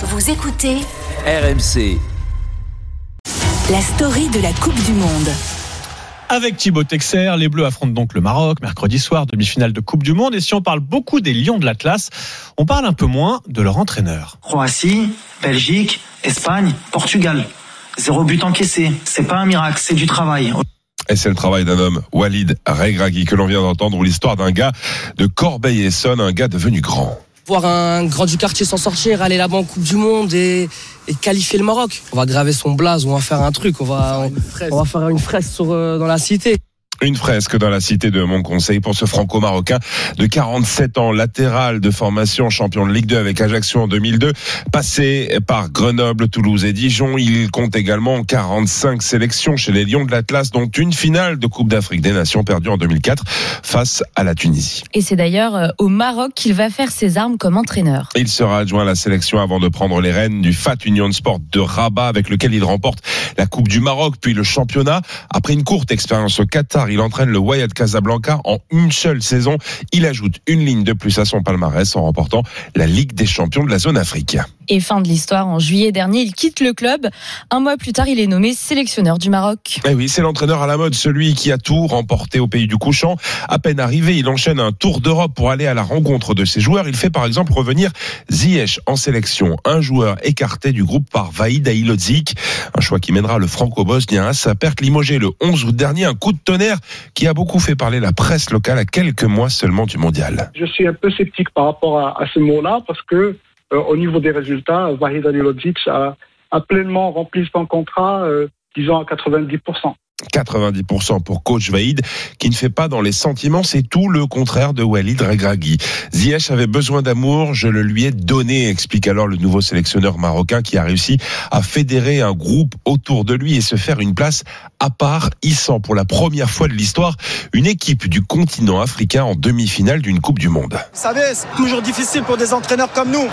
Vous écoutez RMC. la story de la Coupe du Monde. Avec Thibaut Texer, les Bleus affrontent donc le Maroc mercredi soir, demi-finale de Coupe du Monde. Et si on parle beaucoup des Lions de l'Atlas, on parle un peu moins de leur entraîneur. Croatie, Belgique, Espagne, Portugal. Zéro but encaissé. C'est pas un miracle, c'est du travail. Et c'est le travail d'un homme, Walid Regragui, que l'on vient d'entendre, ou l'histoire d'un gars de Corbeil-Essonne, un gars devenu grand. Voir un grand du quartier s'en sortir, aller là-bas en Coupe du Monde et, et qualifier le Maroc. On va graver son blaze, on va faire un truc, on va, on, va faire une fresque sur, euh, dans la cité. Une fresque dans la cité de Montconseil pour ce franco-marocain de 47 ans, latéral de formation, champion de Ligue 2 avec Ajaccio en 2002, passé par Grenoble, Toulouse et Dijon. Il compte également 45 sélections chez les Lions de l'Atlas, dont une finale de Coupe d'Afrique des Nations perdue en 2004 face à la Tunisie. Et c'est d'ailleurs euh, au Maroc qu'il va faire ses armes comme entraîneur. Il sera adjoint à la sélection avant de prendre les rênes du FAT Union Sport de Rabat avec lequel il remporte la Coupe du Maroc puis le championnat. Après une courte expérience au Qatar, il entraîne le Wydad Casablanca en une seule saison. Il ajoute une ligne de plus à son palmarès en remportant la Ligue des champions de la zone Afrique. Et fin de l'histoire, en juillet dernier, il quitte le club. Un mois plus tard, il est nommé sélectionneur du Maroc. Eh oui, c'est l'entraîneur à la mode, celui qui a tout remporté au pays du couchant. À peine arrivé, il enchaîne un tour d'Europe pour aller à la rencontre de ses joueurs. Il fait par exemple revenir Ziyech en sélection, un joueur écarté du groupe par Vaïd Ailodzik. Un choix qui mènera le franco-bosnien à sa perte limogé le 11 août dernier. Un coup de tonnerre qui a beaucoup fait parler la presse locale à quelques mois seulement du mondial. Je suis un peu sceptique par rapport à, ce mot-là parce que euh, au niveau des résultats, Vahid Alilodzic a, a pleinement rempli son contrat, euh, disons à 90%. 90% pour coach Vaïd, qui ne fait pas dans les sentiments, c'est tout le contraire de Walid Regragui. Ziyech avait besoin d'amour, je le lui ai donné, explique alors le nouveau sélectionneur marocain qui a réussi à fédérer un groupe autour de lui et se faire une place à part, hissant pour la première fois de l'histoire une équipe du continent africain en demi-finale d'une Coupe du Monde. Vous savez, c'est toujours difficile pour des entraîneurs comme nous.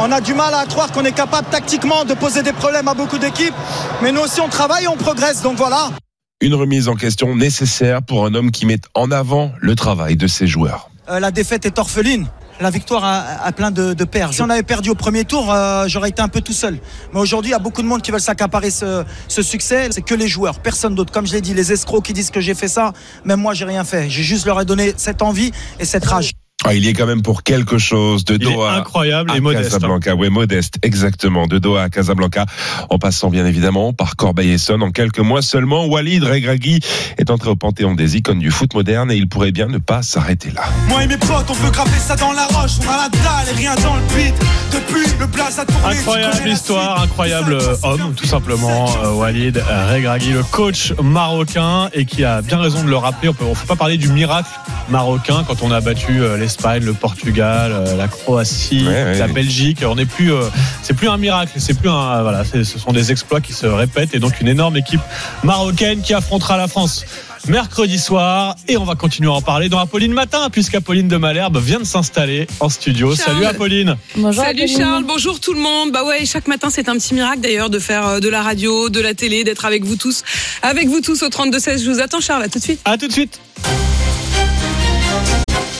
On a du mal à croire qu'on est capable tactiquement de poser des problèmes à beaucoup d'équipes, mais nous aussi on travaille on progresse, donc voilà. Une remise en question nécessaire pour un homme qui met en avant le travail de ses joueurs. Euh, la défaite est orpheline. La victoire a, plein de, de paires. Si on avait perdu au premier tour, euh, j'aurais été un peu tout seul. Mais aujourd'hui, il y a beaucoup de monde qui veulent s'accaparer ce, ce succès. C'est que les joueurs, personne d'autre. Comme je l'ai dit, les escrocs qui disent que j'ai fait ça, même moi, j'ai rien fait. J'ai juste leur ai donné cette envie et cette rage. Ah, il y est quand même pour quelque chose de Il est Doha. incroyable à et modeste. hein. Casablanca, oui, modeste, exactement. De Doha à Casablanca, en passant bien évidemment par Corbeil-Essonne. En quelques mois seulement, Walid Regragui est entré au panthéon des icônes du foot moderne et il pourrait bien ne pas s'arrêter là. Moi et mes potes, on veut graver ça dans la roche. On a la dalle et rien dans le beat. Depuis, Incroyable histoire, incroyable euh, homme, tout simplement, euh, Walid Regragui, le coach marocain, et qui a bien raison de le rappeler. On peut, on peut pas parler du miracle marocain quand on a battu euh, l'Espagne, le Portugal, la Croatie, Ouais, ouais, la. Belgique. On n'est plus, euh, c'est plus un miracle, c'est plus un, voilà, c'est- ce sont des exploits qui se répètent, et donc une énorme équipe marocaine qui affrontera la France. Mercredi soir, et on va continuer à en parler dans Apolline Matin, puisqu'Apolline de Malherbe vient de s'installer en studio. Charles. Salut Apolline. Bonjour. Salut Apolline. Charles, bonjour tout le monde. Bah ouais, chaque matin c'est un petit miracle d'ailleurs de faire euh, de la radio, de la télé, d'être avec vous tous, avec vous tous au 32 16. Je vous attends Charles, à tout de suite. À tout de suite.